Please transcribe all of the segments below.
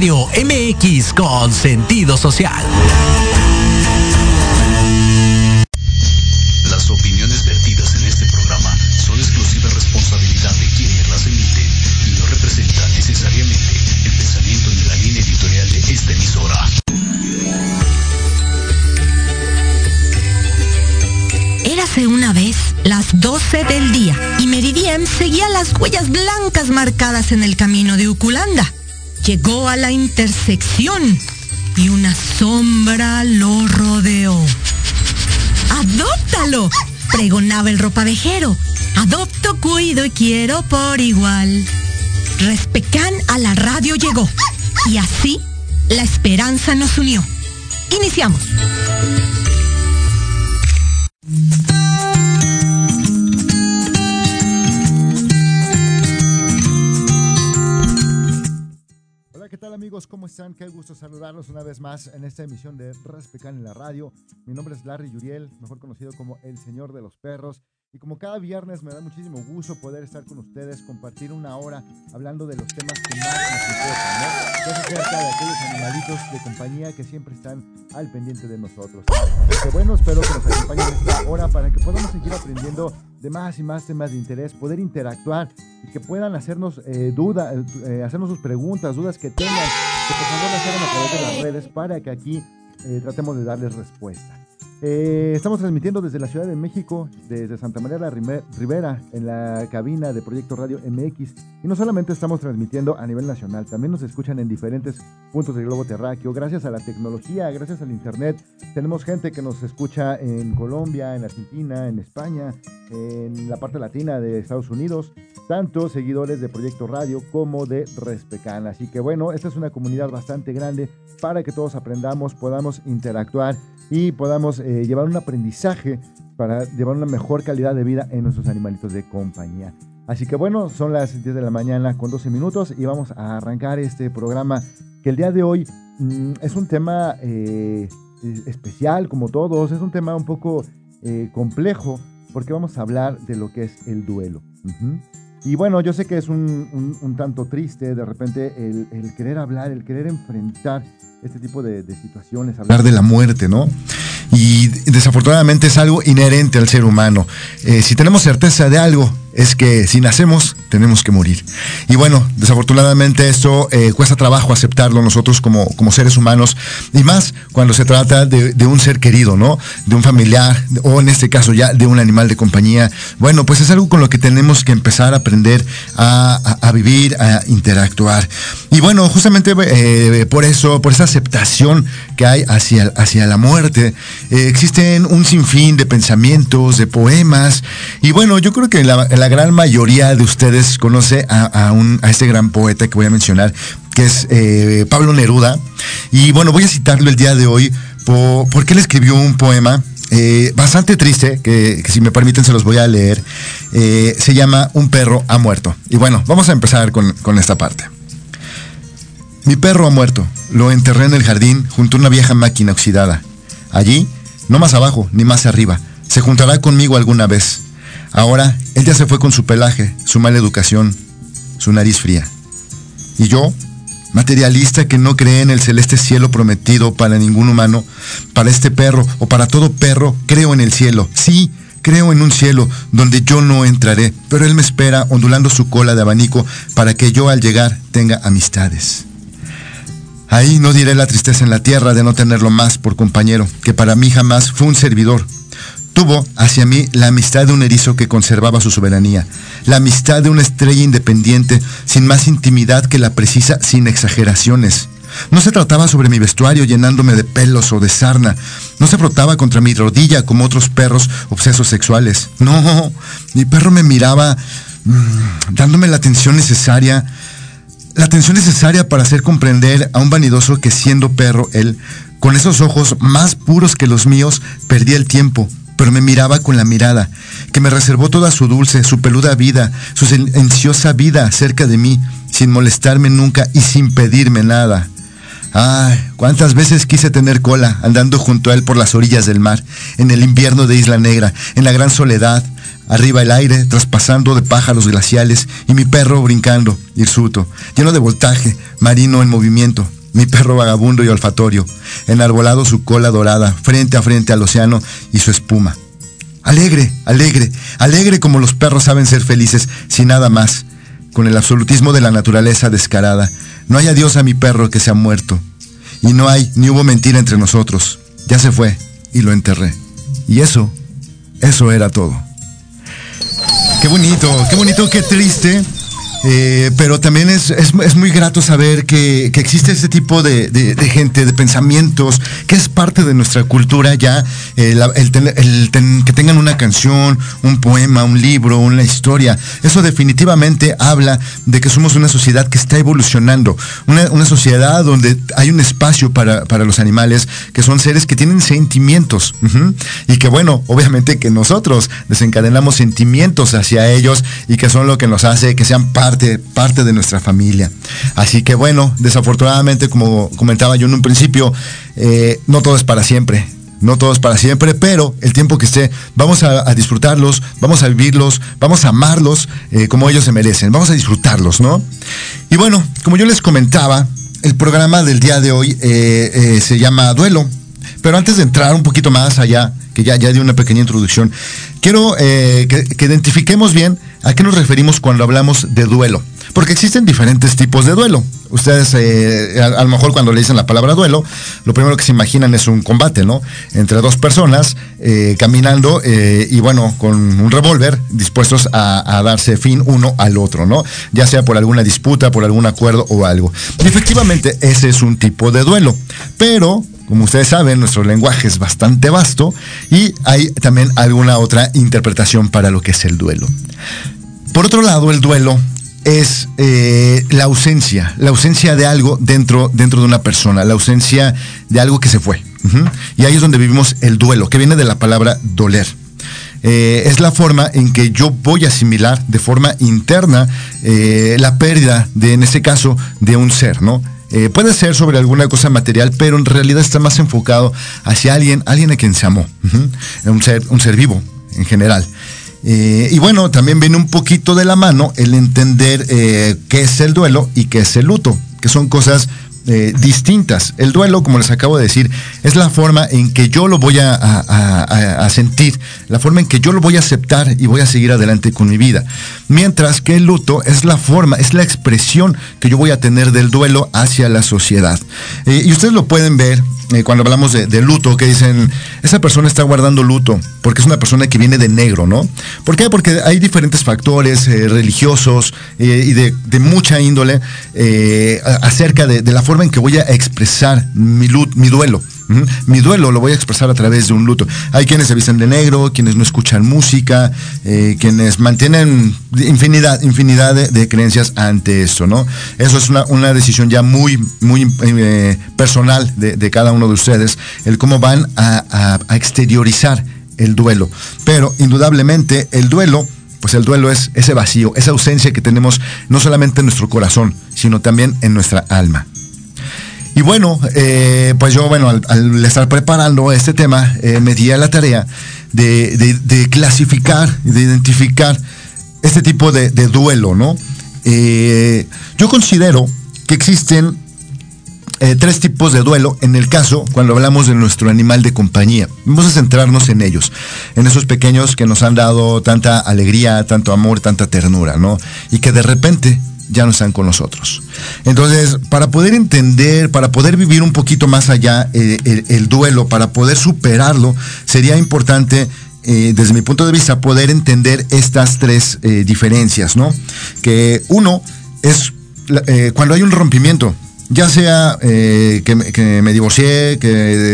Radio MX con sentido social. Las opiniones vertidas en este programa son exclusiva responsabilidad de quienes las emiten y no representan necesariamente el pensamiento ni la línea editorial de esta emisora. Érase una vez las 12 del día y Meridiem seguía las huellas blancas marcadas en el camino de Uculanda. Llegó a la intersección y una sombra lo rodeó. ¡Adóptalo! pregonaba el ropavejero. Adopto, cuido y quiero por igual. Respecán a la radio llegó y así la esperanza nos unió. Iniciamos. Tal amigos? ¿Cómo están? Qué gusto saludarlos una vez más en esta emisión de Respecan en la radio. Mi nombre es Larry Yuriel, mejor conocido como el Señor de los Perros. Y como cada viernes me da muchísimo gusto poder estar con ustedes, compartir una hora hablando de los temas que más nos importan, ¿no? Ya trata de aquellos animalitos de compañía que siempre están al pendiente de nosotros. Así que bueno, espero que nos acompañen esta hora para que podamos seguir aprendiendo de más y más temas de interés, poder interactuar y que puedan hacernos eh, duda, eh, hacernos sus preguntas, dudas que tengan, que por favor las hagan a través de las redes para que aquí eh, tratemos de darles respuesta. Eh, estamos transmitiendo desde la Ciudad de México, desde Santa María la Rivera, en la cabina de Proyecto Radio MX. Y no solamente estamos transmitiendo a nivel nacional, también nos escuchan en diferentes puntos del globo terráqueo. Gracias a la tecnología, gracias al Internet, tenemos gente que nos escucha en Colombia, en Argentina, en España, en la parte latina de Estados Unidos, tanto seguidores de Proyecto Radio como de Respecan. Así que bueno, esta es una comunidad bastante grande para que todos aprendamos, podamos interactuar y podamos eh, llevar un aprendizaje para llevar una mejor calidad de vida en nuestros animalitos de compañía. Así que bueno, son las 10 de la mañana con 12 minutos y vamos a arrancar este programa que el día de hoy mm, es un tema eh, es- especial como todos, es un tema un poco eh, complejo porque vamos a hablar de lo que es el duelo. Y bueno, yo sé que es un, un- un tanto triste de repente el, el querer hablar, el querer enfrentar este tipo de, de situaciones, hablar de la muerte, ¿no? Y desafortunadamente es algo inherente al ser humano. Eh, si tenemos certeza de algo, es que si nacemos, tenemos que morir. Y bueno, desafortunadamente esto eh, cuesta trabajo aceptarlo nosotros como, como seres humanos, y más cuando se trata de, un ser querido, ¿no? De un familiar, o en este caso ya de un animal de compañía. Bueno, pues es algo con lo que tenemos que empezar a aprender a, a- vivir, a interactuar. Y bueno, justamente eh, por eso, por esa aceptación que hay hacia, hacia la muerte, eh, existen un sinfín de pensamientos, de poemas, y bueno, yo creo que la gran mayoría de ustedes conoce a, un, a este gran poeta que voy a mencionar, que es eh, Pablo Neruda, y bueno, voy a citarlo el día de hoy po- porque él escribió un poema eh, bastante triste, que, si me permiten se los voy a leer, eh, se llama Un perro ha muerto. Y bueno, vamos a empezar con esta parte. Mi perro ha muerto. Lo enterré en el jardín junto a una vieja máquina oxidada. Allí, no más abajo ni más arriba, se juntará conmigo alguna vez. Ahora, él ya se fue con su pelaje, su mala educación, su nariz fría. Y yo, materialista que no cree en el celeste cielo prometido para ningún humano, para este perro o para todo perro, creo en el cielo. Sí, creo en un cielo donde yo no entraré, pero él me espera ondulando su cola de abanico para que yo al llegar tenga amistades. Ahí no diré la tristeza en la tierra de no tenerlo más por compañero, que para mí jamás fue un servidor. Tuvo hacia mí la amistad de un erizo que conservaba su soberanía, la amistad de una estrella independiente sin más intimidad que la precisa sin exageraciones. No se trataba sobre mi vestuario llenándome de pelos o de sarna. No se frotaba contra mi rodilla como otros perros obsesos sexuales. No, mi perro me miraba mm, dándome la atención necesaria la atención necesaria para hacer comprender a un vanidoso que siendo perro, él, con esos ojos más puros que los míos, perdía el tiempo, pero me miraba con la mirada, que me reservó toda su dulce, su peluda vida, su silenciosa vida cerca de mí, sin molestarme nunca y sin pedirme nada. Ay, cuántas veces quise tener cola andando junto a él por las orillas del mar, en el invierno de Isla Negra, en la gran soledad, arriba el aire, traspasando de pájaros glaciales, y mi perro brincando, hirsuto, lleno de voltaje, marino en movimiento, mi perro vagabundo y olfatorio, enarbolado su cola dorada, frente a frente al océano y su espuma. Alegre, alegre, alegre como los perros saben ser felices, sin nada más, con el absolutismo de la naturaleza descarada. No hay adiós a mi perro que se ha muerto. Y no hay ni hubo mentira entre nosotros. Ya se fue y lo enterré. Y eso, eso era todo. Qué bonito, qué bonito, qué triste eh, pero también es, muy grato saber que, existe este tipo de, gente, de pensamientos, que es parte de nuestra cultura ya, eh, el, que tengan una canción, un poema, un libro, una historia. Eso definitivamente habla de que somos una sociedad que está evolucionando, una, sociedad donde hay un espacio para, los animales, que son seres que tienen sentimientos. Y que bueno, obviamente que nosotros desencadenamos sentimientos hacia ellos y que son lo que nos hace que sean parte parte, de nuestra familia. Así que bueno, desafortunadamente, como comentaba yo en un principio, eh, no todo es para siempre. No todo es para siempre, pero el tiempo que esté, vamos a, disfrutarlos, vamos a vivirlos, vamos a amarlos eh, como ellos se merecen, vamos a disfrutarlos, ¿no? Y bueno, como yo les comentaba, el programa del día de hoy eh, se llama Duelo. Pero antes de entrar un poquito más allá, que ya, ya di una pequeña introducción, quiero que identifiquemos bien ¿A qué nos referimos cuando hablamos de duelo? Porque existen diferentes tipos de duelo. Ustedes, eh, a, lo mejor cuando le dicen la palabra duelo, lo primero que se imaginan es un combate, ¿no? Entre dos personas eh, caminando eh, y bueno, con un revólver dispuestos a, a, darse fin uno al otro, ¿no? Ya sea por alguna disputa, por algún acuerdo o algo. Y efectivamente, ese es un tipo de duelo. Pero como ustedes saben, nuestro lenguaje es bastante vasto y hay también alguna otra interpretación para lo que es el duelo. Por otro lado, el duelo es eh, la ausencia, la ausencia de algo dentro, dentro de una persona, la ausencia de algo que se fue. Y ahí es donde vivimos el duelo, que viene de la palabra doler. Eh, es la forma en que yo voy a asimilar de forma interna eh, la pérdida de, en este caso, de un ser, ¿no? Eh, puede ser sobre alguna cosa material, pero en realidad está más enfocado hacia alguien, alguien a quien se amó, un, ser, un ser vivo en general. Eh, y bueno, también viene un poquito de la mano el entender eh, qué es el duelo y qué es el luto, que son cosas eh, distintas. El duelo, como les acabo de decir, es la forma en que yo lo voy a, sentir, la forma en que yo lo voy a aceptar y voy a seguir adelante con mi vida. Mientras que el luto es la forma, es la expresión que yo voy a tener del duelo hacia la sociedad. Eh, y ustedes lo pueden ver eh, cuando hablamos de, luto, que dicen, esa persona está guardando luto, porque es una persona que viene de negro, ¿no? ¿Por qué? Porque hay diferentes factores religiosos y de, mucha índole acerca de, de la forma en que voy a expresar mi, mi duelo. Mi duelo lo voy a expresar a través de un luto. Hay quienes se visten de negro, quienes no escuchan música, eh, quienes mantienen infinidad, de, creencias ante esto, ¿no? Eso es una, decisión ya muy, muy eh, personal de, cada uno de ustedes, el cómo van a, a exteriorizar el duelo. Pero indudablemente el duelo pues el duelo es ese vacío, esa ausencia que tenemos no solamente en nuestro corazón, sino también en nuestra alma. Y bueno, eh, pues yo, bueno, al, estar preparando este tema, eh, me di a la tarea de, clasificar, de identificar este tipo de, duelo, ¿no? Eh, yo considero que existen tres tipos de duelo en el caso cuando hablamos de nuestro animal de compañía. Vamos a centrarnos en ellos, en esos pequeños que nos han dado tanta alegría, tanto amor, tanta ternura, ¿no? Y que de repente ya no están con nosotros. Entonces, para poder entender, para poder vivir un poquito más allá eh, el, duelo, para poder superarlo, sería importante, eh, desde mi punto de vista, poder entender estas tres eh, diferencias, ¿no? Que uno es cuando hay un rompimiento, ya sea que, me divorcié, que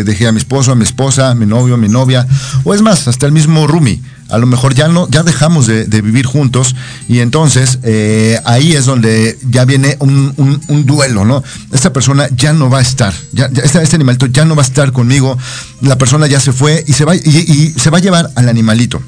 dejé a mi esposo, a mi esposa, a mi novio, a mi novia, o es más, hasta el mismo Rumi a lo mejor ya no, ya dejamos de, vivir juntos y entonces eh, ahí es donde ya viene un, duelo, ¿no? Esta persona ya no va a estar, ya, este, este, animalito ya no va a estar conmigo, la persona ya se fue y se va, y, se va a llevar al animalito.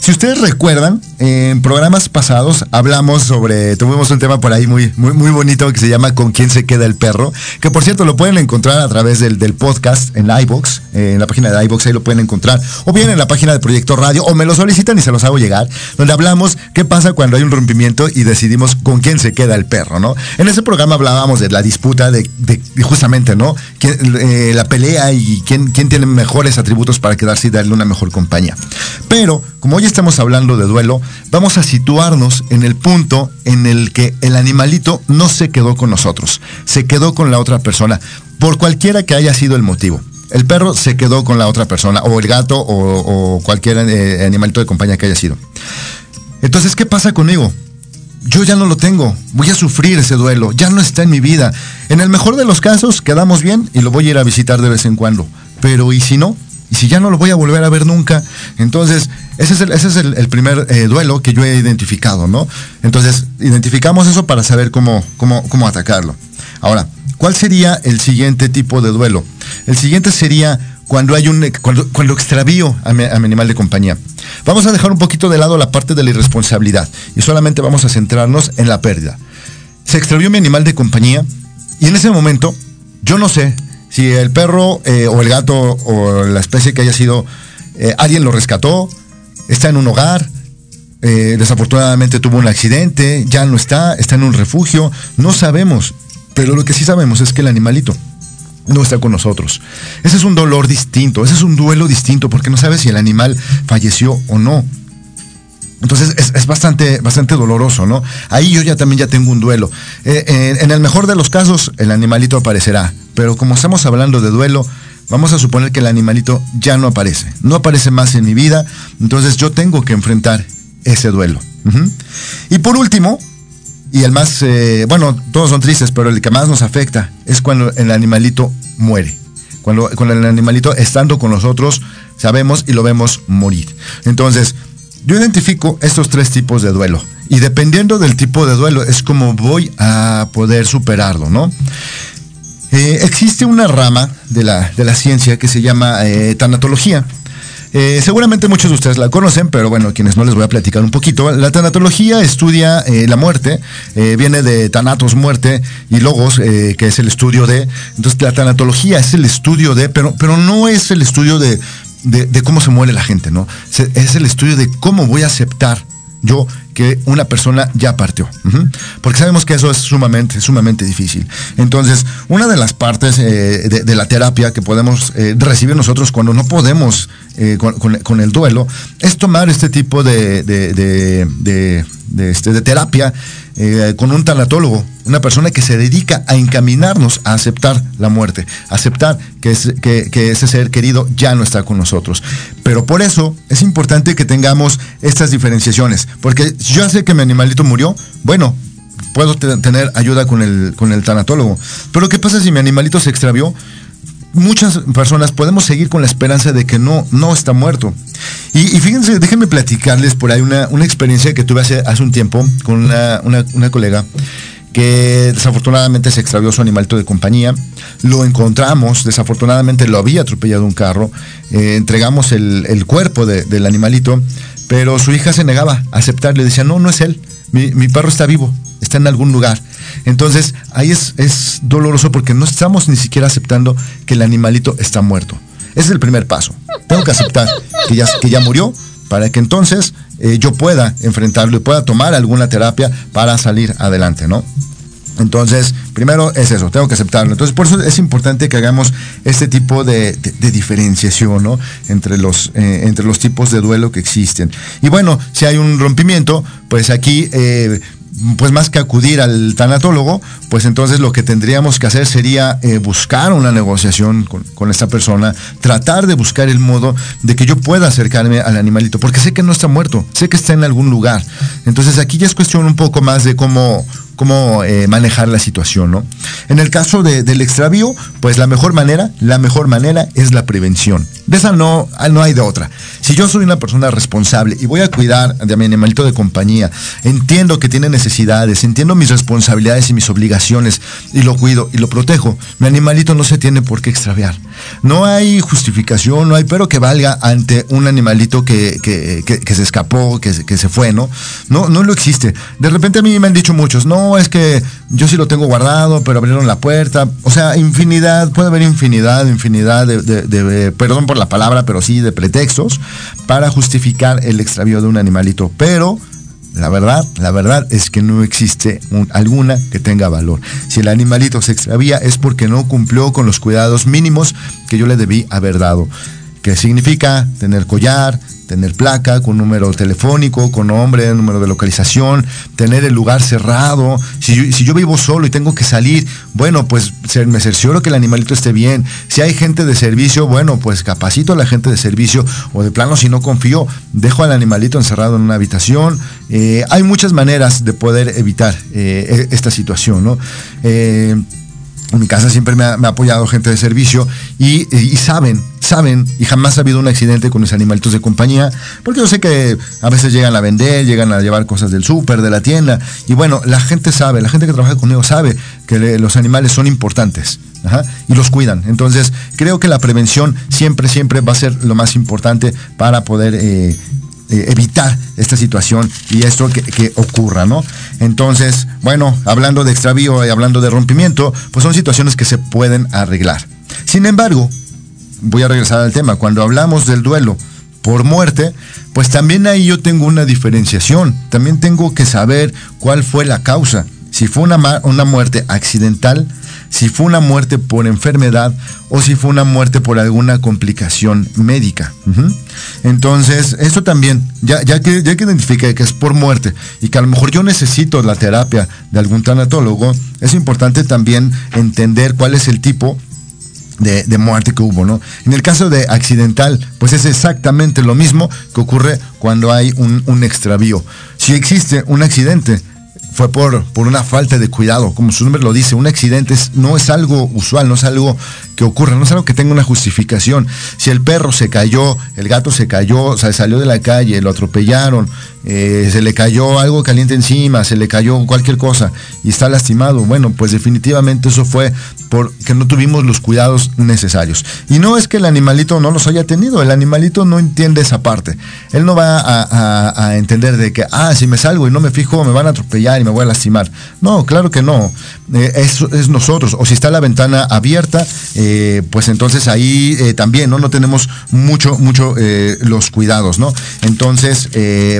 Si ustedes recuerdan, en programas pasados hablamos sobre, tuvimos un tema por ahí muy, muy, muy bonito que se llama ¿Con quién se queda el perro? Que por cierto lo pueden encontrar a través del, podcast en iBox, eh, en la página de iBox, ahí lo pueden encontrar, o bien en la página de Proyecto Radio, o me lo solicitan y se los hago llegar, donde hablamos qué pasa cuando hay un rompimiento y decidimos con quién se queda el perro, ¿no? En ese programa hablábamos de la disputa de, justamente, ¿no? Eh, la pelea y quién, quién tiene mejores atributos para quedarse y darle una mejor compañía. Pero, como hoy estamos hablando de duelo, vamos a situarnos en el punto en el que el animalito no se quedó con nosotros, se quedó con la otra persona, por cualquiera que haya sido el motivo. El perro se quedó con la otra persona, o el gato, o, cualquier eh, animalito de compañía que haya sido. Entonces, ¿qué pasa conmigo? Yo ya no lo tengo, voy a sufrir ese duelo, ya no está en mi vida. En el mejor de los casos, quedamos bien y lo voy a ir a visitar de vez en cuando. Pero ¿y si no? Y si ya no lo voy a volver a ver nunca, entonces ese es el, ese es el, primer eh, duelo que yo he identificado, ¿no? Entonces, identificamos eso para saber cómo, cómo, cómo atacarlo. Ahora, ¿cuál sería el siguiente tipo de duelo? El siguiente sería cuando hay un cuando, cuando extravío a mi, a mi, animal de compañía. Vamos a dejar un poquito de lado la parte de la irresponsabilidad y solamente vamos a centrarnos en la pérdida. Se extravió mi animal de compañía y en ese momento yo no sé si el perro eh, o el gato o la especie que haya sido, eh, alguien lo rescató, está en un hogar, eh, desafortunadamente tuvo un accidente, ya no está, está en un refugio, no sabemos, pero lo que sí sabemos es que el animalito no está con nosotros. Ese es un dolor distinto, ese es un duelo distinto, porque no sabes si el animal falleció o no. Entonces es, bastante, bastante doloroso, ¿no? Ahí yo ya también ya tengo un duelo. en el mejor de los casos, el animalito aparecerá. Pero como estamos hablando de duelo, vamos a suponer que el animalito ya no aparece, no aparece más en mi vida, entonces yo tengo que enfrentar ese duelo. Y por último, y el más, eh, bueno, todos son tristes, pero el que más nos afecta es cuando el animalito muere. Cuando, cuando el animalito estando con nosotros, sabemos y lo vemos morir. Entonces, yo identifico estos tres tipos de duelo. Y dependiendo del tipo de duelo, es como voy a poder superarlo, ¿no? Eh, existe una rama de la, de la, ciencia que se llama eh, tanatología. Eh, seguramente muchos de ustedes la conocen, pero bueno, quienes no les voy a platicar un poquito. La tanatología estudia la muerte, viene de tanatos, muerte, y logos, que es el estudio de. Entonces, la tanatología es el estudio de, pero, pero no es el estudio de, de cómo se muere la gente, ¿no? Es el estudio de cómo voy a aceptar yo que una persona ya partió. Porque sabemos que eso es sumamente, sumamente difícil. Entonces, una de las partes eh, de, la terapia que podemos eh, recibir nosotros cuando no podemos eh, con, el duelo es tomar este tipo de, de, este, de terapia con un tanatólogo, una persona que se dedica a encaminarnos a aceptar la muerte, aceptar que, que, ese ser querido ya no está con nosotros. Pero por eso es importante que tengamos estas diferenciaciones, porque yo sé que mi animalito murió, bueno, puedo tener ayuda con el, con el tanatólogo. Pero ¿qué pasa si mi animalito se extravió? Muchas personas podemos seguir con la esperanza de que no, no está muerto. Y, fíjense, déjenme platicarles por ahí una, experiencia que tuve hace, hace un tiempo con una, una colega que desafortunadamente se extravió su animalito de compañía. Lo encontramos, desafortunadamente lo había atropellado un carro. Eh, entregamos el, cuerpo del animalito, pero su hija se negaba a aceptar. Le decía, no, no es él. Mi, perro está vivo, está en algún lugar. Entonces, ahí es, es doloroso porque no estamos ni siquiera aceptando que el animalito está muerto. Ese es el primer paso. Tengo que aceptar que ya, que ya murió para que entonces eh, yo pueda enfrentarlo y pueda tomar alguna terapia para salir adelante, ¿no? Entonces, primero es eso, tengo que aceptarlo. Entonces, por eso es importante que hagamos este tipo de, diferenciación, ¿no? Entre los, eh, entre los tipos de duelo que existen. Y bueno, si hay un rompimiento, pues aquí eh, pues más que acudir al tanatólogo, pues entonces lo que tendríamos que hacer sería eh, buscar una negociación con, esta persona, tratar de buscar el modo de que yo pueda acercarme al animalito, porque sé que no está muerto, sé que está en algún lugar. Entonces aquí ya es cuestión un poco más de cómo, cómo eh, manejar la situación, ¿no? En el caso del extravío, pues la mejor manera, la mejor manera es la prevención. De esa no, no hay de otra. Si yo soy una persona responsable y voy a cuidar de mi animalito de compañía, entiendo que tiene necesidades, entiendo mis responsabilidades y mis obligaciones y lo cuido y lo protejo, mi animalito no se tiene por qué extraviar. No hay justificación, no hay pero que valga ante un animalito que, que, que, se escapó, que, se fue, ¿no? No, no lo existe. De repente a mí me han dicho muchos, no, es que yo sí lo tengo guardado, pero abrieron la puerta. O sea, infinidad, puede haber infinidad, infinidad de perdón por la palabra, pero sí de pretextos para justificar el extravío de un animalito. Pero la verdad, la verdad es que no existe alguna que tenga valor. Si el animalito se extravía es porque no cumplió con los cuidados mínimos que yo le debí haber dado. ¿Qué significa tener collar, tener placa con número telefónico, con nombre, número de localización, tener el lugar cerrado. Si yo, vivo solo y tengo que salir, bueno, pues me cercioro que el animalito esté bien. Si hay gente de servicio, bueno, pues capacito a la gente de servicio o de plano, si no confío, dejo al animalito encerrado en una habitación. Eh, hay muchas maneras de poder evitar eh, e, esta situación, ¿no? Eh, en mi casa siempre me ha, apoyado gente de servicio y, saben, saben, y jamás ha habido un accidente con los animalitos de compañía, porque yo sé que a veces llegan a vender, llegan a llevar cosas del súper, de la tienda, y bueno, la gente sabe, la gente que trabaja conmigo sabe que los animales son importantes. y los cuidan. Entonces, creo que la prevención siempre, siempre va a ser lo más importante para poder eh, eh, evitar esta situación y esto que, ocurra, ¿no? Entonces, bueno, hablando de extravío y hablando de rompimiento, pues son situaciones que se pueden arreglar. Sin embargo, voy a regresar al tema, cuando hablamos del duelo por muerte, pues también ahí yo tengo una diferenciación, también tengo que saber cuál fue la causa, si fue una, una muerte accidental, si fue una muerte por enfermedad o si fue una muerte por alguna complicación médica. Entonces, esto también, ya, ya, que, ya que identifique que es por muerte y que a lo mejor yo necesito la terapia de algún tanatólogo, es importante también entender cuál es el tipo de, muerte que hubo, ¿no? En el caso de accidental, pues es exactamente lo mismo que ocurre cuando hay un, un extravío. Si existe un accidente, fue por, por una falta de cuidado. Como su nombre lo dice, un accidente no es algo usual, no es algo que ocurra, no es algo que tenga una justificación. Si el perro se cayó, el gato se cayó, o salió de la calle, lo atropellaron, eh, se le cayó algo caliente encima, se le cayó cualquier cosa y está lastimado, bueno, pues definitivamente eso fue porque no tuvimos los cuidados necesarios. Y no es que el animalito no los haya tenido, el animalito no entiende esa parte. Él no va a, entender de que, ah, si me salgo y no me fijo, me van a atropellar y me voy a lastimar. No, claro que no. Eh, es, nosotros. O si está la ventana abierta, eh, pues entonces ahí también, ¿no? No tenemos mucho, mucho los cuidados, ¿no? Entonces,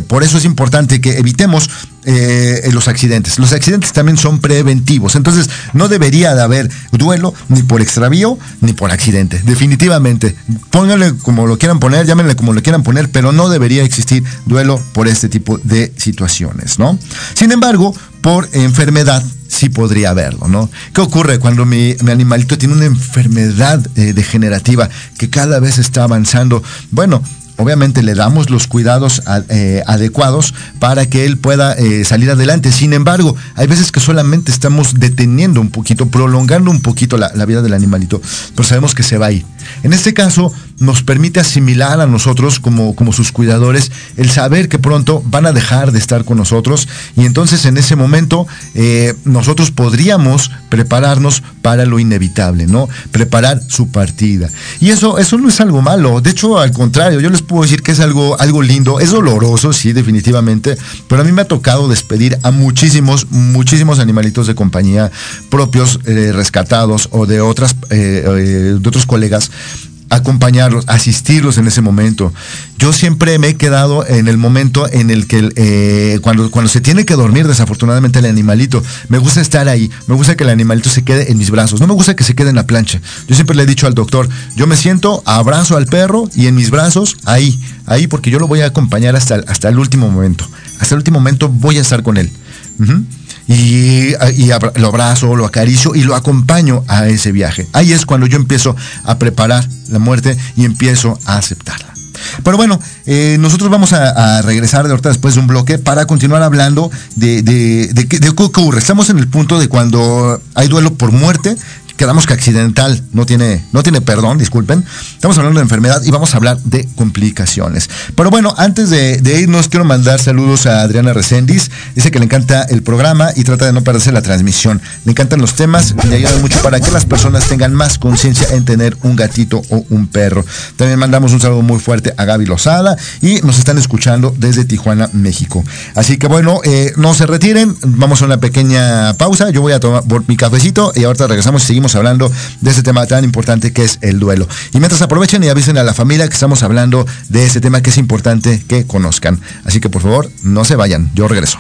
por eso es importante que evitemos eh, los accidentes. Los accidentes también son preventivos. Entonces, no debería de haber duelo ni por extravío ni por accidente. Definitivamente. Pónganle como lo quieran poner, llámenle como lo quieran poner, pero no debería existir duelo por este tipo de situaciones, ¿no? Sin embargo, por enfermedad sí podría haberlo, ¿no? ¿Qué ocurre cuando mi, animalito tiene una enfermedad eh, degenerativa que cada vez está avanzando? Bueno, obviamente le damos los cuidados eh, adecuados para que él pueda eh, salir adelante. Sin embargo, hay veces que solamente estamos deteniendo un poquito, prolongando un poquito la, la vida del animalito, pero sabemos que se va a ir. En este caso, nos permite asimilar a nosotros como, como sus cuidadores el saber que pronto van a dejar de estar con nosotros y entonces en ese momento eh, nosotros podríamos prepararnos para lo inevitable, ¿no? Preparar su partida. Y eso, eso no es algo malo, de hecho al contrario, yo les puedo decir que es algo, algo lindo, es doloroso, sí, definitivamente, pero a mí me ha tocado despedir a muchísimos, muchísimos animalitos de compañía propios, eh, rescatados o de otras, eh, de otros colegas acompañarlos, asistirlos en ese momento. Yo siempre me he quedado en el momento en el que eh, cuando, cuando se tiene que dormir desafortunadamente el animalito, me gusta estar ahí, me gusta que el animalito se quede en mis brazos, no me gusta que se quede en la plancha. Yo siempre le he dicho al doctor, yo me siento, abrazo al perro y en mis brazos, ahí, ahí porque yo lo voy a acompañar hasta, hasta el último momento. Hasta el último momento voy a estar con él y, lo abrazo, lo acaricio y lo acompaño a ese viaje. Ahí es cuando yo empiezo a preparar la muerte y empiezo a aceptarla. Pero bueno, eh, nosotros vamos a, regresar de ahorita después de un bloque para continuar hablando de, de, qué ocurre. Estamos en el punto de cuando hay duelo por muerte, quedamos que accidental no tiene, no tiene perdón, disculpen. Estamos hablando de enfermedad y vamos a hablar de complicaciones. Pero bueno, antes de, irnos, quiero mandar saludos a Adriana Reséndiz. Dice que le encanta el programa y trata de no perderse la transmisión. Le encantan los temas y le ayudan mucho para que las personas tengan más conciencia en tener un gatito o un perro. También mandamos un saludo muy fuerte a Gaby Lozada y nos están escuchando desde Tijuana, México. Así que bueno, eh, no se retiren, vamos a una pequeña pausa. Yo voy a tomar mi cafecito y ahorita regresamos y seguimos hablando de este tema tan importante que es el duelo. Y mientras aprovechen y avisen a la familia que estamos hablando de este tema que es importante que conozcan. Así que por favor, no se vayan, yo regreso.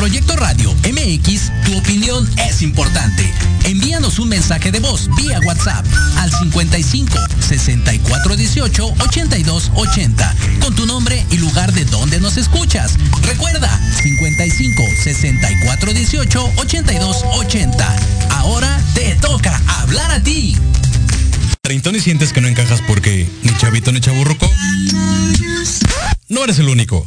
Proyecto Radio MX, tu opinión es importante. Envíanos un mensaje de voz vía WhatsApp al 55 64 18 82 80 con tu nombre y lugar de donde nos escuchas. Recuerda 55 64 18 82 80. Ahora te toca hablar a ti. Treintón y sientes que no encajas porque ni chavito ni chaburruco. No eres el único.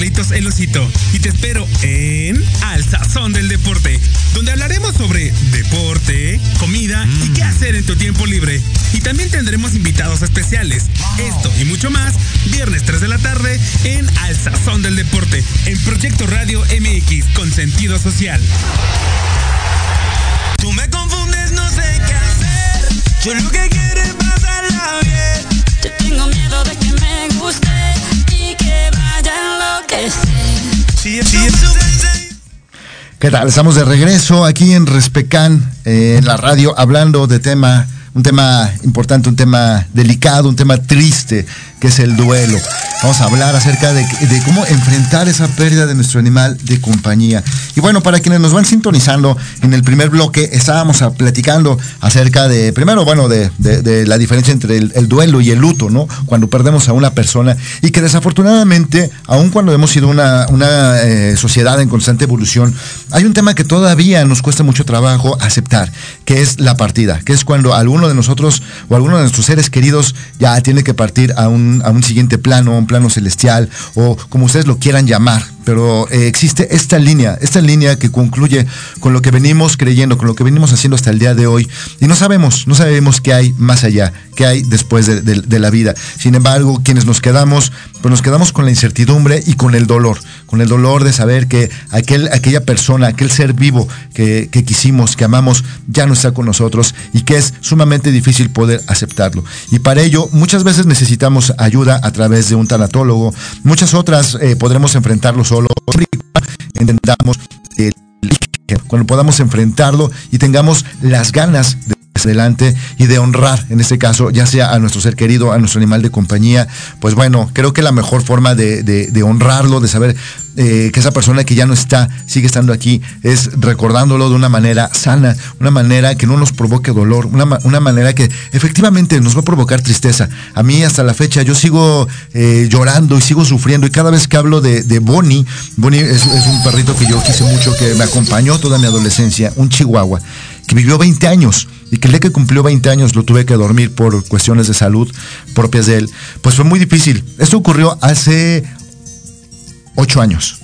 Carlitos El Osito y te espero en Al Sazón del Deporte, donde hablaremos sobre deporte, comida y qué hacer en tu tiempo libre. Y también tendremos invitados especiales. Esto y mucho más, viernes 3 de la tarde en Al Sazón del Deporte, en Proyecto Radio MX con sentido social. Tú me confundes, no sé qué hacer. Yo lo que quiero es pasarla bien. Yo tengo miedo de que me guste ¿Qué tal? Estamos de regreso aquí en Respecan, eh, en la radio, hablando de tema, un tema importante, un tema delicado, un tema triste, que es el duelo. Vamos a hablar acerca de, cómo enfrentar esa pérdida de nuestro animal de compañía. Y bueno, para quienes nos van sintonizando, en el primer bloque estábamos platicando acerca de, primero, bueno, de, la diferencia entre el, duelo y el luto, ¿no? Cuando perdemos a una persona y que desafortunadamente, aun cuando hemos sido una, eh, sociedad en constante evolución, hay un tema que todavía nos cuesta mucho trabajo aceptar, que es la partida, que es cuando alguno de nosotros o alguno de nuestros seres queridos ya tiene que partir a un a un siguiente plano, un plano celestial, o como ustedes lo quieran llamar, pero eh, existe esta línea, esta línea que concluye con lo que venimos creyendo, con lo que venimos haciendo hasta el día de hoy, y no sabemos, no sabemos qué hay más allá, qué hay después de, la vida. Sin embargo, quienes nos quedamos, pues nos quedamos con la incertidumbre y con el dolor, con el dolor de saber que aquel, aquella persona, aquel ser vivo que, que quisimos, que amamos, ya no está con nosotros y que es sumamente difícil poder aceptarlo. Y para ello, muchas veces necesitamos ayuda a través de un tanatólogo, muchas otras eh, podremos enfrentarlo solo, entendamos cuando podamos enfrentarlo y tengamos las ganas de adelante y de honrar, en este caso, ya sea a nuestro ser querido, a nuestro animal de compañía, pues bueno, creo que la mejor forma de, honrarlo, de saber eh, que esa persona que ya no está, sigue estando aquí, es recordándolo de una manera sana, una manera que no nos provoque dolor, una, manera que efectivamente nos va a provocar tristeza. A mí hasta la fecha yo sigo eh, llorando y sigo sufriendo y cada vez que hablo de, Bonnie, Bonnie es, es un perrito que yo quise mucho, que me acompañó toda mi adolescencia, un chihuahua que vivió 20 años y que el día que cumplió 20 años lo tuve que dormir por cuestiones de salud propias de él, pues fue muy difícil. Esto ocurrió hace 8 años.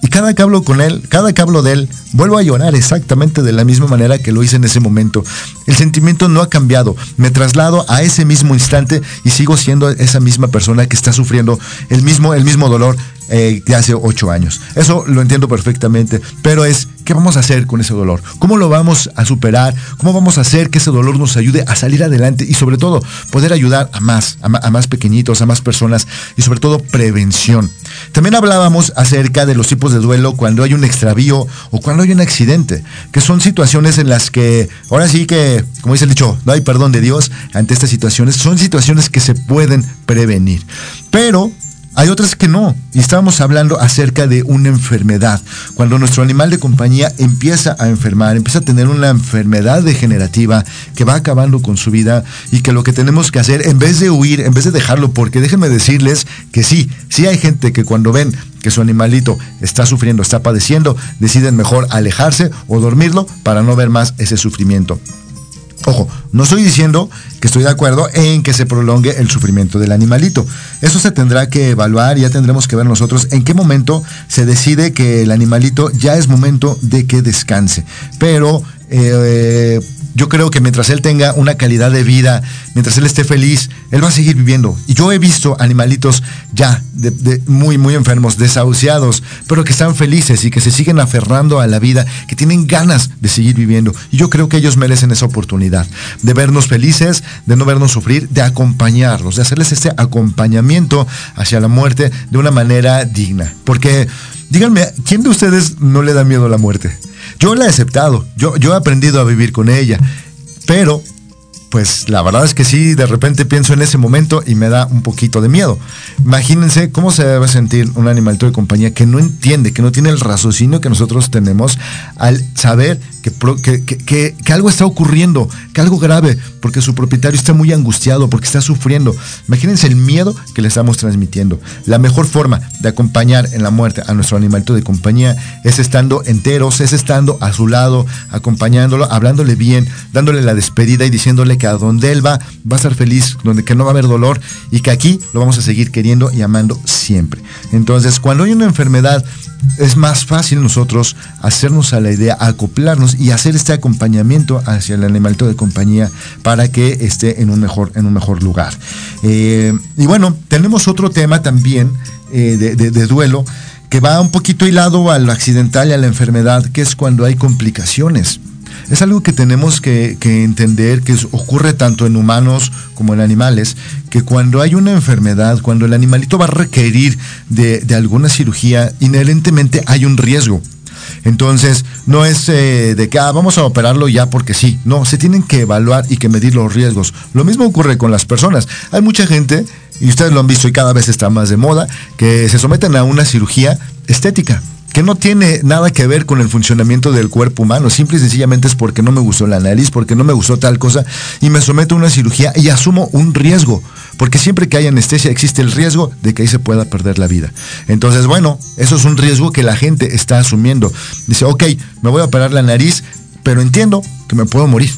Y cada que hablo con él, cada que hablo de él, vuelvo a llorar exactamente de la misma manera que lo hice en ese momento. El sentimiento no ha cambiado. Me traslado a ese mismo instante y sigo siendo esa misma persona que está sufriendo el mismo, el mismo dolor eh, de hace ocho años. Eso lo entiendo perfectamente, pero es, ¿qué vamos a hacer con ese dolor? ¿Cómo lo vamos a superar? ¿Cómo vamos a hacer que ese dolor nos ayude a salir adelante y sobre todo poder ayudar a más, a, más pequeñitos, a más personas y sobre todo prevención? También hablábamos acerca de los tipos de duelo cuando hay un extravío o cuando hay un accidente, que son situaciones en las que, ahora sí que, como dice el dicho, no hay perdón de Dios ante estas situaciones, son situaciones que se pueden prevenir. Pero hay otras que no. Y estábamos hablando acerca de una enfermedad. Cuando nuestro animal de compañía empieza a enfermar, empieza a tener una enfermedad degenerativa que va acabando con su vida y que lo que tenemos que hacer, en vez de huir, en vez de dejarlo, porque déjenme decirles que sí, sí hay gente que cuando ven que su animalito está sufriendo, está padeciendo, deciden mejor alejarse o dormirlo para no ver más ese sufrimiento. Ojo, no estoy diciendo que estoy de acuerdo en que se prolongue el sufrimiento del animalito. Eso se tendrá que evaluar y ya tendremos que ver nosotros en qué momento se decide que el animalito ya es momento de que descanse. Pero eh, yo creo que mientras él tenga una calidad de vida, mientras él esté feliz, él va a seguir viviendo. Y yo he visto animalitos ya de, muy, muy enfermos, desahuciados, pero que están felices y que se siguen aferrando a la vida, que tienen ganas de seguir viviendo. Y yo creo que ellos merecen esa oportunidad de vernos felices, de no vernos sufrir, de acompañarlos, de hacerles este acompañamiento hacia la muerte de una manera digna. Porque, díganme, ¿quién de ustedes no le da miedo a la muerte? Yo la he aceptado, yo, yo he aprendido a vivir con ella, pero pues la verdad es que sí, de repente pienso en ese momento y me da un poquito de miedo. Imagínense cómo se debe sentir un animalito de compañía que no entiende, que no tiene el raciocinio que nosotros tenemos al saber que, algo está ocurriendo, que algo grave, porque su propietario está muy angustiado, porque está sufriendo. Imagínense el miedo que le estamos transmitiendo. La mejor forma de acompañar en la muerte a nuestro animalito de compañía es estando enteros, es estando a su lado, acompañándolo, hablándole bien, dándole la despedida y diciéndole que a donde él va va a estar feliz, donde que no va a haber dolor y que aquí lo vamos a seguir queriendo y amando siempre. Entonces, cuando hay una enfermedad, es más fácil nosotros hacernos a la idea, acoplarnos y hacer este acompañamiento hacia el animalito de compañía para que esté en un mejor, en un mejor lugar. Eh, y bueno, tenemos otro tema también eh, de duelo que va un poquito hilado al accidental y a la enfermedad, que es cuando hay complicaciones. Es algo que tenemos que, entender que ocurre tanto en humanos como en animales, que cuando hay una enfermedad, cuando el animalito va a requerir de, alguna cirugía, inherentemente hay un riesgo. Entonces, no es eh, de que ah, vamos a operarlo ya porque sí. No, se tienen que evaluar y que medir los riesgos. Lo mismo ocurre con las personas. Hay mucha gente, y ustedes lo han visto y cada vez está más de moda, que se someten a una cirugía estética que no tiene nada que ver con el funcionamiento del cuerpo humano, simple y sencillamente es porque no me gustó la nariz, porque no me gustó tal cosa y me someto a una cirugía y asumo un riesgo, porque siempre que hay anestesia existe el riesgo de que ahí se pueda perder la vida. Entonces, bueno, eso es un riesgo que la gente está asumiendo. Dice, ok, me voy a operar la nariz, pero entiendo que me puedo morir.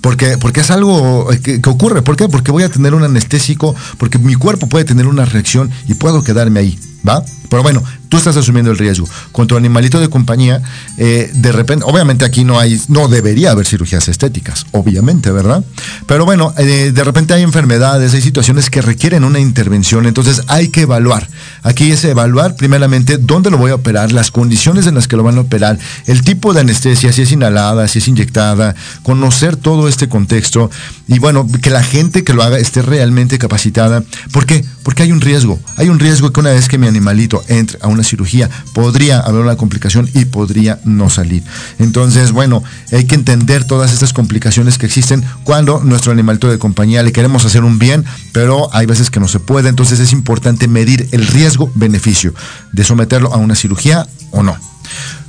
Porque, porque es algo que, que, ocurre. ¿Por qué? Porque voy a tener un anestésico, porque mi cuerpo puede tener una reacción y puedo quedarme ahí. ¿Va? Pero bueno, tú estás asumiendo el riesgo. Con tu animalito de compañía, eh, de repente, obviamente aquí no hay, no debería haber cirugías estéticas, obviamente, ¿verdad? Pero bueno, eh, de repente hay enfermedades, hay situaciones que requieren una intervención, entonces hay que evaluar. Aquí es evaluar primeramente dónde lo voy a operar, las condiciones en las que lo van a operar, el tipo de anestesia, si es inhalada, si es inyectada, conocer todo este contexto y bueno, que la gente que lo haga esté realmente capacitada. ¿Por qué? Porque hay un riesgo. Hay un riesgo que una vez que mi animalito entre a una cirugía, podría haber una complicación y podría no salir. Entonces, bueno, hay que entender todas estas complicaciones que existen cuando nuestro animalito de compañía le queremos hacer un bien, pero hay veces que no se puede. Entonces es importante medir el riesgo-beneficio de someterlo a una cirugía o no.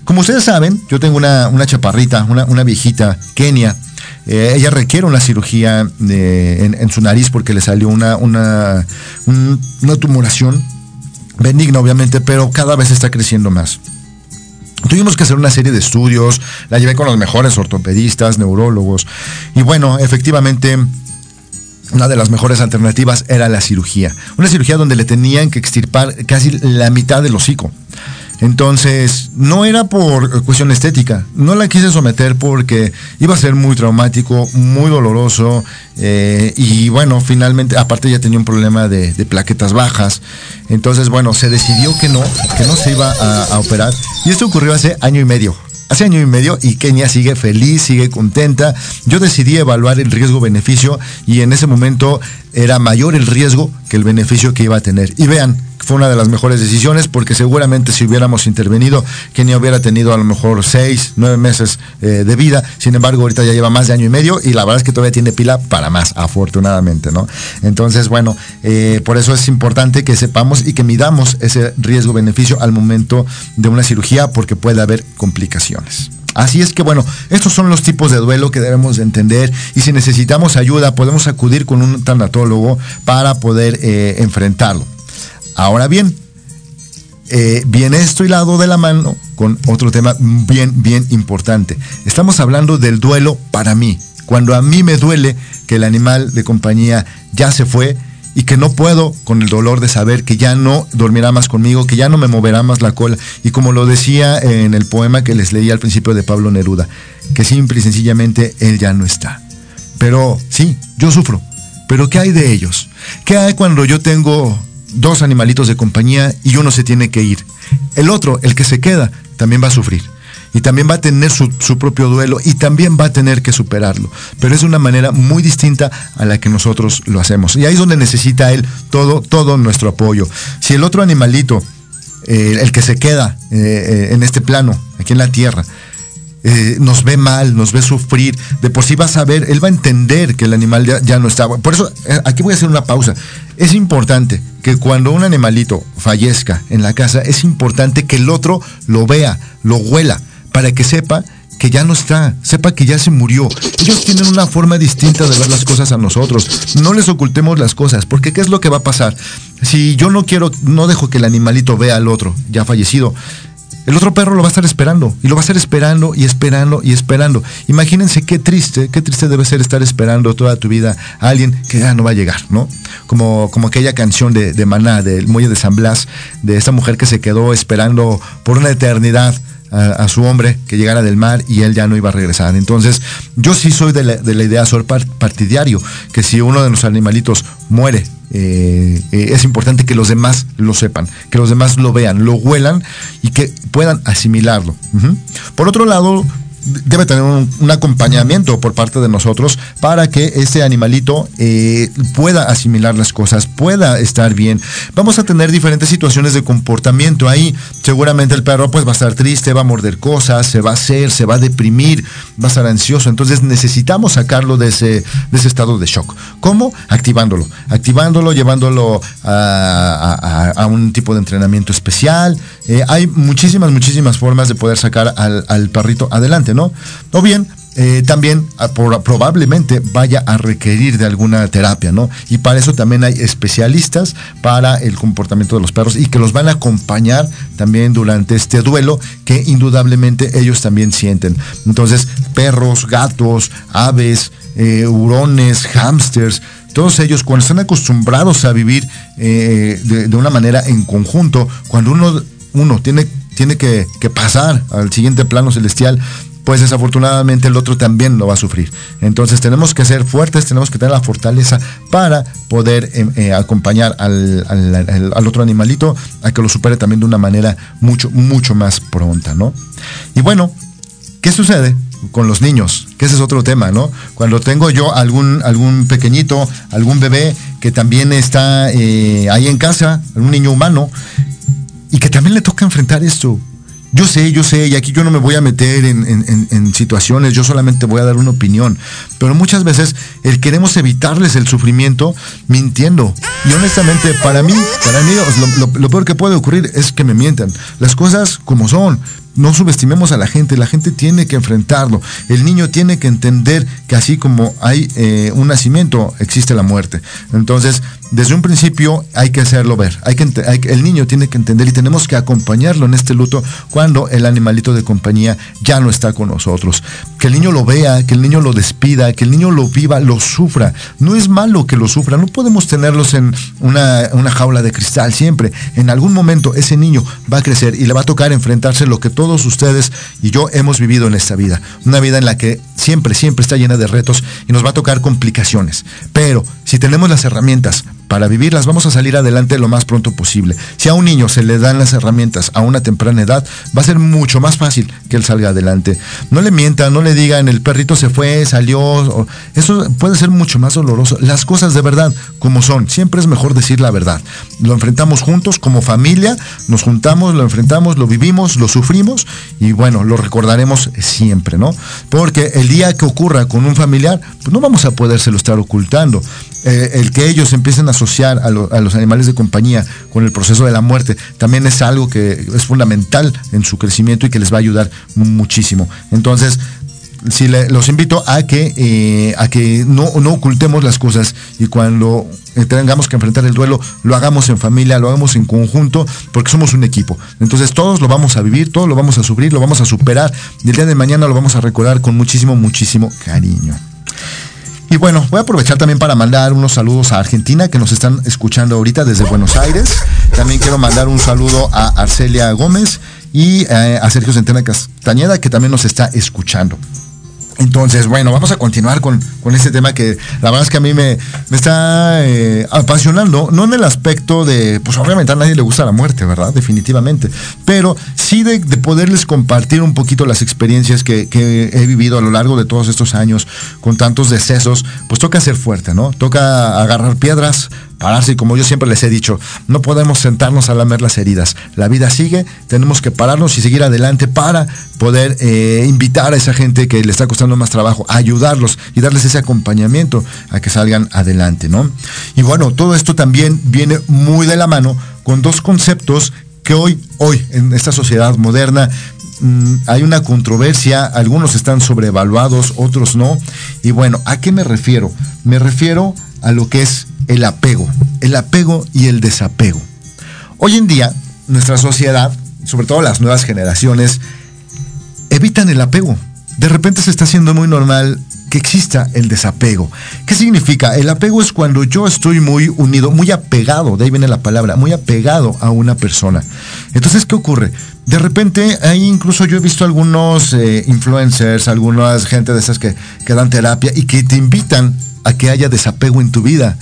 Como ustedes saben, yo tengo una, chaparrita, una, viejita, Kenia. Eh, ella requiere una cirugía eh, en, su nariz porque le salió una, una, una tumoración benigna obviamente, pero cada vez está creciendo más. Tuvimos que hacer una serie de estudios, la llevé con los mejores ortopedistas, neurólogos, y bueno, efectivamente, una de las mejores alternativas era la cirugía. Una cirugía donde le tenían que extirpar casi la mitad del hocico. Entonces, no era por cuestión estética, no la quise someter porque iba a ser muy traumático, muy doloroso, eh, y bueno, finalmente, aparte ya tenía un problema de, plaquetas bajas, entonces bueno, se decidió que no, que no se iba a operar, y esto ocurrió hace año y medio hace año y medio y Kenia sigue feliz, sigue contenta. Yo decidí evaluar el riesgo-beneficio y en ese momento era mayor el riesgo que el beneficio que iba a tener. Y vean, fue una de las mejores decisiones porque seguramente si hubiéramos intervenido, Kenia hubiera tenido a lo mejor seis, nueve meses eh, de vida. Sin embargo, ahorita ya lleva más de año y medio y la verdad es que todavía tiene pila para más, afortunadamente, ¿no? Entonces, bueno, eh, por eso es importante que sepamos y que midamos ese riesgo-beneficio al momento de una cirugía porque puede haber complicaciones. Así es que bueno, estos son los tipos de duelo que debemos de entender y si necesitamos ayuda podemos acudir con un tanatólogo para poder eh, enfrentarlo. Ahora bien, eh, viene esto hilado de la mano con otro tema bien, bien importante. Estamos hablando del duelo para mí. Cuando a mí me duele que el animal de compañía ya se fue y que no puedo con el dolor de saber que ya no dormirá más conmigo, que ya no me moverá más la cola. Y como lo decía en el poema que les leí al principio de Pablo Neruda, que simple y sencillamente él ya no está. Pero sí, yo sufro. Pero ¿qué hay de ellos? ¿Qué hay cuando yo tengo dos animalitos de compañía y uno se tiene que ir. El otro, el que se queda, también va a sufrir. Y también va a tener su, propio duelo y también va a tener que superarlo. Pero es una manera muy distinta a la que nosotros lo hacemos. Y ahí es donde necesita él todo, todo nuestro apoyo. Si el otro animalito, eh, el que se queda eh, eh, en este plano, aquí en la tierra, nos ve mal, nos ve sufrir, de por sí va a saber, él va a entender que el animal ya no está. Por eso, aquí voy a hacer una pausa. Es importante que cuando un animalito fallezca en la casa, es importante que el otro lo vea, lo huela, para que sepa que ya no está, sepa que ya se murió. Ellos tienen una forma distinta de ver las cosas a nosotros. No les ocultemos las cosas, porque ¿qué es lo que va a pasar? Si yo no quiero, no dejo que el animalito vea al otro ya fallecido, el otro perro lo va a estar esperando y lo va a estar esperando y esperando y esperando. Imagínense qué triste, qué triste debe ser estar esperando toda tu vida a alguien que ya no va a llegar, ¿no? Como, como aquella canción de, de Maná, del Muelle de San Blas, de esa mujer que se quedó esperando por una eternidad a, su hombre que llegara del mar y él ya no iba a regresar. Entonces, yo sí soy de la, de la idea, soy partidario, que si uno de los animalitos muere, eh, eh, es importante que los demás lo sepan, que los demás lo vean, lo huelan y que puedan asimilarlo. Por otro lado, debe tener un, acompañamiento por parte de nosotros para que este animalito eh, pueda asimilar las cosas, pueda estar bien. Vamos a tener diferentes situaciones de comportamiento ahí. Seguramente el perro pues va a estar triste, va a morder cosas, se va a hacer, se va a deprimir, va a estar ansioso. Entonces necesitamos sacarlo ese, de ese estado de shock. ¿Cómo? Activándolo. Activándolo, llevándolo a, un tipo de entrenamiento especial. Eh, hay muchísimas, muchísimas formas de poder sacar al perrito adelante. ¿no? O bien, eh, también ah, probablemente vaya a requerir de alguna terapia, ¿no? Y para eso también hay especialistas para el comportamiento de los perros y que los van a acompañar también durante este duelo que indudablemente ellos también sienten. Entonces, perros, gatos, aves, eh, hurones, hámsters, todos ellos cuando están acostumbrados a vivir de, una manera en conjunto, cuando uno, uno tiene, tiene que, pasar al siguiente plano celestial, pues desafortunadamente el otro también lo va a sufrir. Entonces tenemos que ser fuertes, tenemos que tener la fortaleza para poder em, eh, acompañar al, otro animalito a que lo supere también de una manera mucho, mucho más pronta, ¿no? Y bueno, ¿qué sucede? con los niños, que ese es otro tema, ¿no? Cuando tengo yo algún, algún pequeñito, algún bebé que también está eh, ahí en casa, un niño humano, y que también le toca enfrentar esto, yo sé, yo sé, y aquí yo no me voy a meter en, situaciones, yo solamente voy a dar una opinión. Pero muchas veces el queremos evitarles el sufrimiento mintiendo. Y honestamente, para mí, para mí, lo, lo peor que puede ocurrir es que me mientan. Las cosas como son no subestimemos a la gente, la gente tiene que enfrentarlo. El niño tiene que entender que así como hay eh, un nacimiento, existe la muerte. Entonces, desde un principio hay que hacerlo ver. Hay que, el niño tiene que entender y tenemos que acompañarlo en este luto cuando el animalito de compañía ya no está con nosotros. Que el niño lo vea, que el niño lo despida, que el niño lo viva, lo sufra. No es malo que lo sufra. No podemos tenerlos en una, una jaula de cristal siempre. En algún momento ese niño va a crecer y le va a tocar enfrentarse lo que todos ustedes y yo hemos vivido en esta vida. Una vida en la que siempre, siempre está llena de retos y nos va a tocar complicaciones. Pero si tenemos las herramientas para vivirlas, vamos a salir adelante lo más pronto posible. Si a un niño se le dan las herramientas a una temprana edad, va a ser mucho más fácil que él salga adelante. No le mientan, no le digan el perrito se fue, salió. Eso puede ser mucho más doloroso. Las cosas de verdad como son. Siempre es mejor decir la verdad. Lo enfrentamos juntos como familia, nos juntamos, lo enfrentamos, lo vivimos, lo sufrimos y bueno, lo recordaremos siempre, ¿no? Porque el día que ocurra con un familiar, pues no vamos a podérselo estar ocultando. Eh, el que ellos empiecen a asociar a, los animales de compañía con el proceso de la muerte también es algo que es fundamental en su crecimiento y que les va a ayudar muchísimo. Entonces, si los invito a que, eh, a que no, ocultemos las cosas y cuando eh, tengamos que enfrentar el duelo, lo hagamos en familia, lo hagamos en conjunto, porque somos un equipo. Entonces todos lo vamos a vivir, todos lo vamos a sufrir, lo vamos a superar y el día de mañana lo vamos a recordar con muchísimo, muchísimo cariño. Y bueno, voy a aprovechar también para mandar unos saludos a Argentina que nos están escuchando ahorita desde Buenos Aires. También quiero mandar un saludo a Arcelia Gómez y eh, a Sergio Centena Castañeda que también nos está escuchando. Entonces, bueno, vamos a continuar con, este tema que la verdad es que a mí me, está eh, apasionando, no en el aspecto de, pues obviamente a nadie le gusta la muerte, ¿verdad? Definitivamente, pero sí de, poderles compartir un poquito las experiencias que, he vivido a lo largo de todos estos años con tantos decesos, pues toca ser fuerte, ¿no? Toca agarrar piedras, pararse y como yo siempre les he dicho, no podemos sentarnos a lamer las heridas. La vida sigue, tenemos que pararnos y seguir adelante para poder eh, invitar a esa gente que le está costando más trabajo, ayudarlos y darles ese acompañamiento a que salgan adelante, ¿no? Y bueno, todo esto también viene muy de la mano con dos conceptos que hoy, hoy, en esta sociedad moderna, mm, hay una controversia, algunos están sobrevaluados, otros no. Y bueno, ¿a qué me refiero? Me refiero a lo que es el apego, el apego y el desapego. Hoy en día, nuestra sociedad, sobre todo las nuevas generaciones, evitan el apego. De repente se está haciendo muy normal que exista el desapego. ¿Qué significa? El apego es cuando yo estoy muy unido, muy apegado, de ahí viene la palabra, muy apegado a una persona. Entonces, ¿qué ocurre? De repente, ahí incluso yo he visto algunos eh, influencers, algunas gente de esas que, que dan terapia y que te invitan a que haya desapego en tu vida.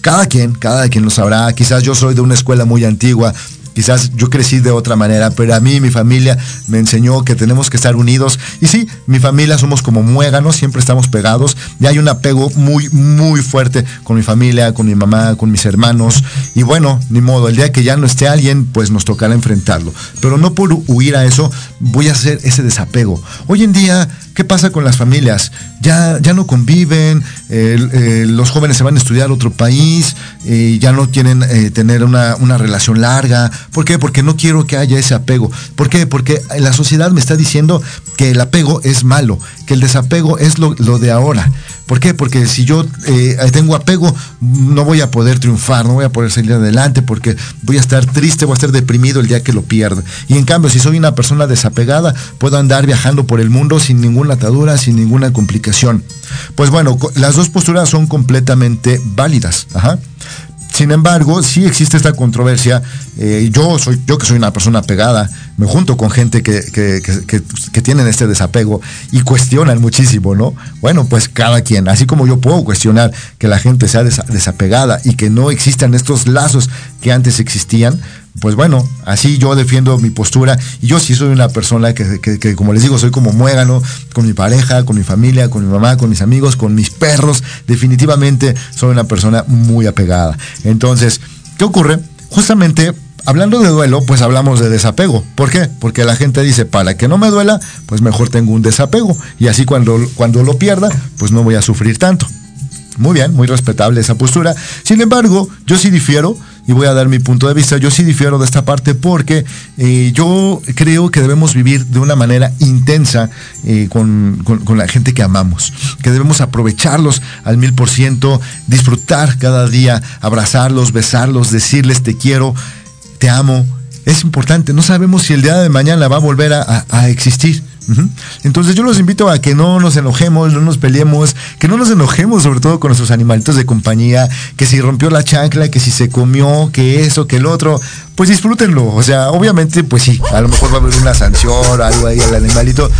Cada quien, cada quien lo sabrá. Quizás yo soy de una escuela muy antigua, quizás yo crecí de otra manera, pero a mí mi familia me enseñó que tenemos que estar unidos. Y sí, mi familia somos como muéganos, siempre estamos pegados. Y hay un apego muy, muy fuerte con mi familia, con mi mamá, con mis hermanos. Y bueno, ni modo, el día que ya no esté alguien, pues nos tocará enfrentarlo. Pero no por huir a eso, voy a hacer ese desapego. Hoy en día ¿Qué pasa con las familias? Ya, ya no conviven, los jóvenes se van a estudiar a otro país, y ya no quieren eh, tener una, relación larga. ¿Por qué? Porque no quiero que haya ese apego. ¿Por qué? Porque la sociedad me está diciendo que el apego es malo, que el desapego es lo, lo de ahora. ¿Por qué? Porque si yo eh, tengo apego, no voy a poder triunfar, no voy a poder salir adelante, porque voy a estar triste, voy a estar deprimido el día que lo pierda. Y en cambio, si soy una persona desapegada, puedo andar viajando por el mundo sin ninguna atadura, sin ninguna complicación. Pues bueno, las dos posturas son completamente válidas. Ajá. Sin embargo, sí existe esta controversia. Eh, yo soy, yo que soy una persona pegada, me junto con gente que, que, tienen este desapego y cuestionan muchísimo, ¿no? Bueno, pues cada quien, así como yo puedo cuestionar que la gente sea desapegada y que no existan estos lazos que antes existían, pues bueno, así yo defiendo mi postura y yo sí soy una persona que, como les digo, soy como muégano con mi pareja, con mi familia, con mi mamá, con mis amigos, con mis perros, definitivamente soy una persona muy apegada. Entonces, ¿qué ocurre? Justamente hablando de duelo, pues hablamos de desapego. ¿Por qué? Porque la gente dice, para que no me duela, pues mejor tengo un desapego. Y así cuando, cuando lo pierda, pues no voy a sufrir tanto. Muy bien, muy respetable esa postura. Sin embargo, yo sí difiero y voy a dar mi punto de vista. Yo sí difiero de esta parte porque eh, yo creo que debemos vivir de una manera intensa eh, con, con, la gente que amamos, que debemos aprovecharlos al mil por ciento, disfrutar cada día, abrazarlos, besarlos, decirles te quiero, te amo. Es importante, no sabemos si el día de mañana va a volver a existir. Entonces yo los invito a que no nos enojemos, no nos peleemos, que no nos enojemos sobre todo con nuestros animalitos de compañía, que si rompió la chancla, que si se comió, que eso, que el otro, pues disfrútenlo. O sea, obviamente, pues sí, a lo mejor va a haber una sanción, algo ahí al animalito,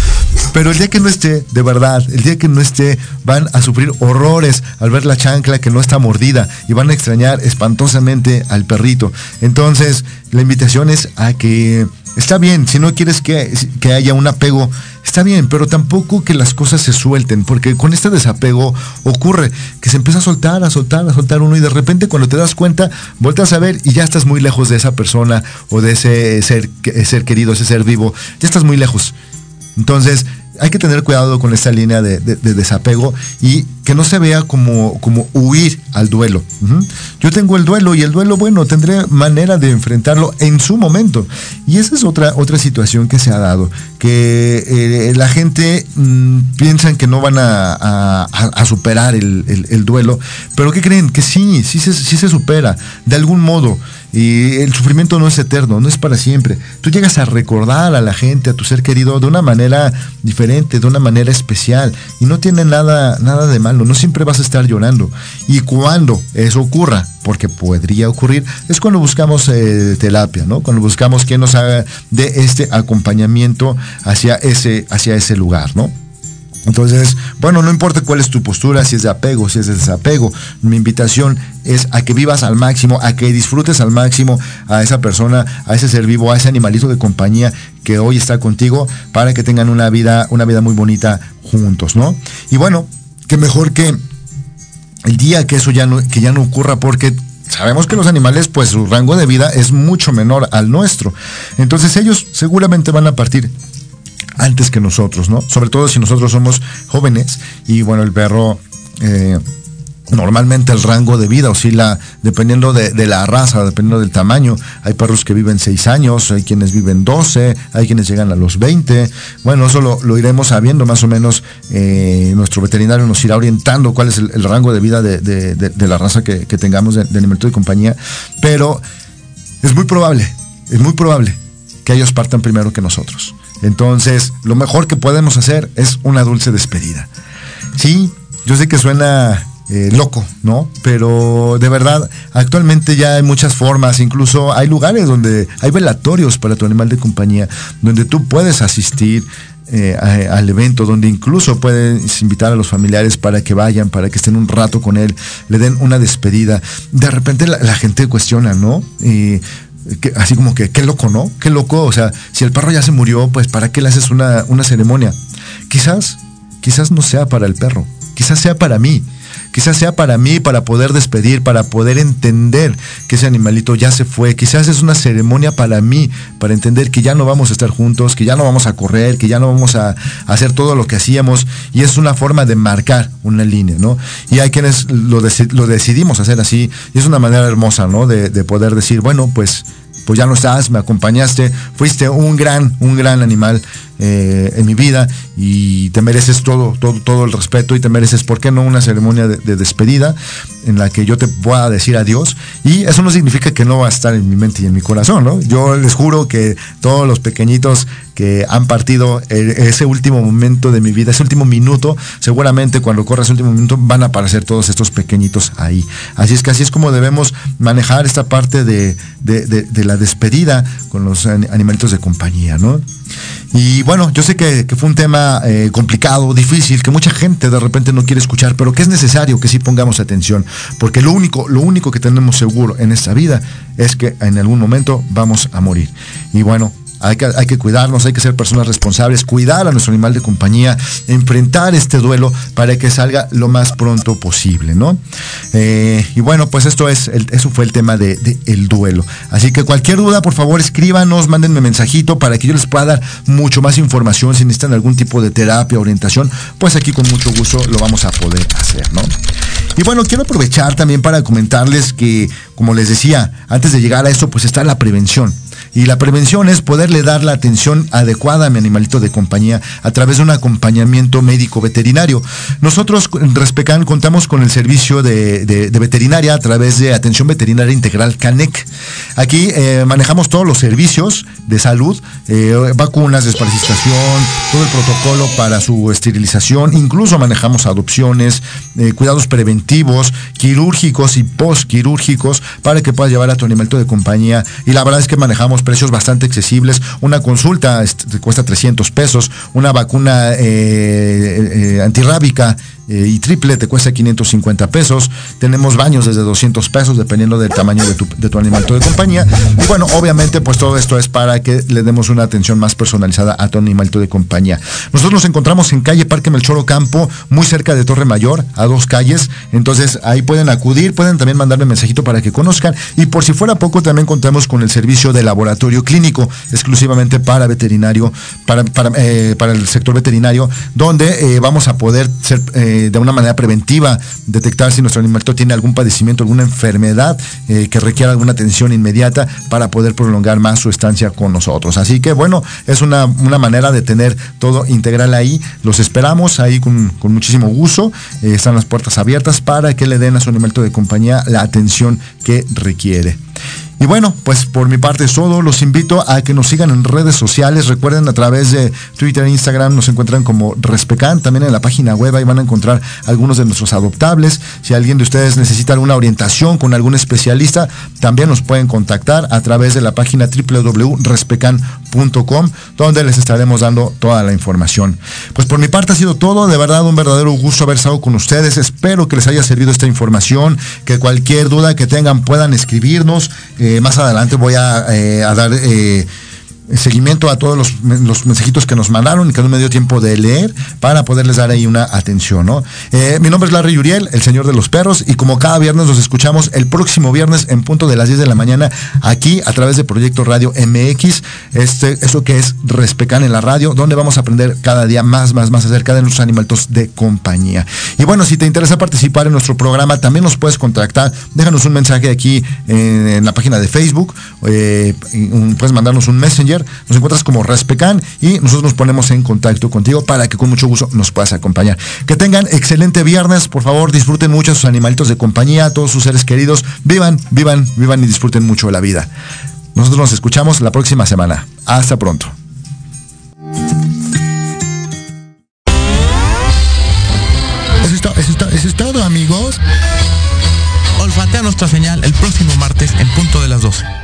pero el día que no esté, de verdad, el día que no esté, van a sufrir horrores al ver la chancla que no está mordida y van a extrañar espantosamente al perrito. Entonces, la invitación es a que Está bien, si no quieres que, haya un apego, está bien, pero tampoco que las cosas se suelten, porque con este desapego ocurre que se empieza a soltar, a soltar, a soltar uno y de repente cuando te das cuenta, vueltas a ver y ya estás muy lejos de esa persona o de ese ser, ser querido, ese ser vivo, ya estás muy lejos. Entonces, hay que tener cuidado con esta línea de, desapego y que no se vea como, como huir al duelo. Yo tengo el duelo y el duelo, bueno, tendré manera de enfrentarlo en su momento. Y esa es otra, otra situación que se ha dado, que eh, la gente mm, piensa que no van a, superar el, duelo, pero ¿qué creen? Que sí sí se supera, de algún modo. Y el sufrimiento no es eterno, no es para siempre. Tú llegas a recordar a la gente, a tu ser querido, de una manera diferente, de una manera especial. Y no tiene nada, nada de malo. No siempre vas a estar llorando. Y cuando eso ocurra, porque podría ocurrir, es cuando buscamos eh, terapia, ¿no? Cuando buscamos quien nos haga de este acompañamiento hacia ese, hacia ese lugar, ¿no? Entonces, bueno, no importa cuál es tu postura, si es de apego, si es de desapego, mi invitación es a que vivas al máximo, a que disfrutes al máximo a esa persona, a ese ser vivo, a ese animalito de compañía que hoy está contigo para que tengan una vida, una vida muy bonita juntos, ¿no? Y bueno, que mejor que el día que eso ya no, que ya no ocurra porque sabemos que los animales, pues su rango de vida es mucho menor al nuestro. Entonces ellos seguramente van a partir antes que nosotros, ¿no? Sobre todo si nosotros somos jóvenes y bueno, el perro... Eh, normalmente el rango de vida oscila dependiendo de, la raza, dependiendo del tamaño. Hay perros que viven 6 años, hay quienes viven 12, hay quienes llegan a los 20. Bueno, eso lo, iremos sabiendo más o menos. Eh, nuestro veterinario nos irá orientando cuál es el, rango de vida de, la raza que, tengamos de, alimento de compañía. Pero es muy probable, es muy probable que ellos partan primero que nosotros. Entonces, lo mejor que podemos hacer es una dulce despedida. Sí, yo sé que suena eh, loco, ¿no? Pero de verdad, actualmente ya hay muchas formas, incluso hay lugares donde hay velatorios para tu animal de compañía, donde tú puedes asistir. Eh, al evento donde incluso puedes invitar a los familiares para que vayan, para que estén un rato con él, le den una despedida. De repente la, gente cuestiona, ¿no? Así como que, qué loco, ¿no? Qué loco, o sea, si el perro ya se murió, pues ¿para qué le haces una, una ceremonia? Quizás, quizás no sea para el perro, quizás sea para mí, quizás sea para mí, para poder despedir, para poder entender que ese animalito ya se fue, quizás es una ceremonia para mí, para entender que ya no vamos a estar juntos, que ya no vamos a correr, que ya no vamos a, hacer todo lo que hacíamos, y es una forma de marcar una línea, ¿no? Y hay quienes lo, decidimos hacer así, y es una manera hermosa, ¿no? De, de poder decir, bueno, pues pues ya no estás, me acompañaste, fuiste un gran, un gran animal eh, en mi vida y te mereces todo, todo, todo el respeto y te mereces, ¿por qué no una ceremonia de, despedida en la que yo te pueda decir adiós? Y eso no significa que no va a estar en mi mente y en mi corazón, ¿no? Yo les juro que todos los pequeñitos que han partido eh, ese último momento de mi vida, ese último minuto, seguramente cuando corra ese último minuto van a aparecer todos estos pequeñitos ahí. Así es que así es como debemos manejar esta parte de, de la despedida con los animalitos de compañía, ¿no? Y bueno, yo sé que, fue un tema eh, complicado, difícil, que mucha gente de repente no quiere escuchar, pero que es necesario que sí pongamos atención, porque lo único, lo único que tenemos seguro en esta vida es que en algún momento vamos a morir. Y bueno, hay que, cuidarnos, hay que ser personas responsables, cuidar a nuestro animal de compañía, enfrentar este duelo para que salga lo más pronto posible, ¿no? Eh, y bueno, pues esto es, eso fue el tema del de, el duelo. Así que cualquier duda, por favor, escríbanos, mándenme mensajito para que yo les pueda dar mucho más información. Si necesitan algún tipo de terapia, orientación, pues aquí con mucho gusto lo vamos a poder hacer, ¿no? Y bueno, quiero aprovechar también para comentarles que, como les decía, antes de llegar a esto, pues está la prevención. Y la prevención es poderle dar la atención adecuada a mi animalito de compañía a través de un acompañamiento médico veterinario. Nosotros en Respecan contamos con el servicio de, veterinaria a través de Atención Veterinaria Integral CANEC. Aquí eh, manejamos todos los servicios de salud, eh, vacunas, desparasitación, todo el protocolo para su esterilización, incluso manejamos adopciones, eh, cuidados preventivos, quirúrgicos y postquirúrgicos para que puedas llevar a tu animalito de compañía. Y la verdad es que manejamos precios bastante accesibles. Una consulta este, cuesta 300 pesos, una vacuna eh, eh, antirrábica eh, y triple te cuesta 550 pesos. Tenemos baños desde 200 pesos dependiendo del tamaño de tu, de de compañía. Y bueno, obviamente pues todo esto es para que le demos una atención más personalizada a tu animalito de compañía. Nosotros nos encontramos en calle Parque Melchoro Campo, muy cerca de Torre Mayor, a dos calles. Entonces ahí pueden acudir, pueden también mandarme mensajito para que conozcan. Y por si fuera poco, también contamos con el servicio de laboratorio clínico, exclusivamente para veterinario, para, para, eh, el sector veterinario, donde eh, vamos a poder ser eh, de una manera preventiva detectar si nuestro animalito tiene algún padecimiento, alguna enfermedad eh, que requiera alguna atención inmediata para poder prolongar más su estancia con nosotros. Así que bueno, es una, manera de tener todo integral ahí. Los esperamos ahí con, muchísimo gusto. están las puertas abiertas para que le den a su animalito de compañía la atención que requiere. Y bueno, pues por mi parte es todo. Los invito a que nos sigan en redes sociales. Recuerden a través de Twitter e Instagram nos encuentran como Respecan. También en la página web ahí van a encontrar algunos de nuestros adoptables. Si alguien de ustedes necesita alguna orientación con algún especialista, también nos pueden contactar a través de la página www.respecan.com donde les estaremos dando toda la información. Pues por mi parte ha sido todo. De verdad un verdadero gusto haber estado con ustedes. Espero que les haya servido esta información. Que cualquier duda que tengan puedan escribirnos. Eh, más adelante voy a, eh, dar eh, seguimiento a todos los, mensajitos que nos mandaron y que no me dio tiempo de leer para poderles dar ahí una atención. Eh, mi nombre es Larry Yuriel, el señor de los perros, y como cada viernes nos escuchamos el próximo viernes en punto de las 10 de la mañana aquí a través de Proyecto Radio MX, este, eso que es Respecan en la radio, donde vamos a aprender cada día más, más, más acerca de nuestros animalitos de compañía. Y bueno, si te interesa participar en nuestro programa, también nos puedes contactar, déjanos un mensaje aquí en, la página de Facebook, eh, puedes mandarnos un messenger nos encuentras como Respecan y nosotros nos ponemos en contacto contigo para que con mucho gusto nos puedas acompañar. Que tengan excelente viernes, por favor, disfruten mucho a sus animalitos de compañía, a todos sus seres queridos, vivan, vivan, vivan y disfruten mucho de la vida. Nosotros nos escuchamos la próxima semana. Hasta pronto. Eso es, todo, amigos. Olfatea nuestra señal el próximo martes en punto de las 12.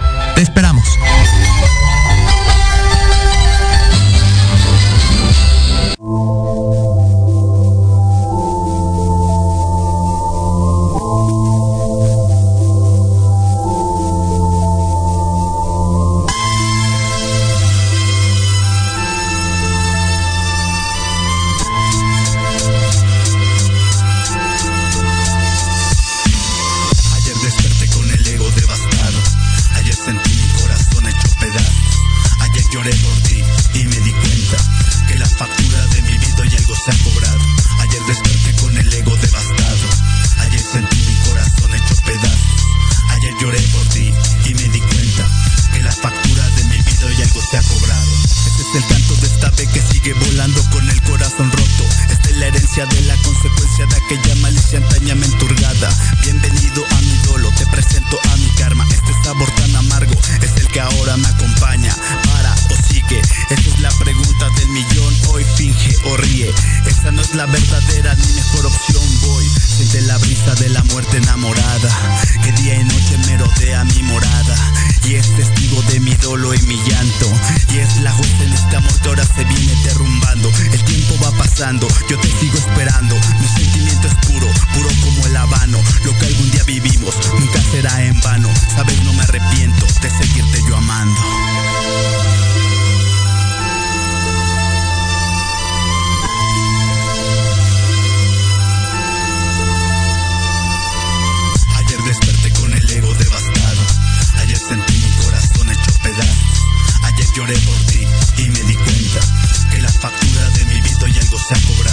y es testigo de mi dolo y mi llanto. Y es la justa en este amor que ahora se viene derrumbando. El tiempo va pasando, yo te sigo esperando. Mi sentimiento es puro, puro como el habano. Lo que algún día vivimos nunca será en vano. Sabes, no me arrepiento de seguirte yo amando. Por ti y me di cuenta que la factura de mi vida y algo se ha cobrado.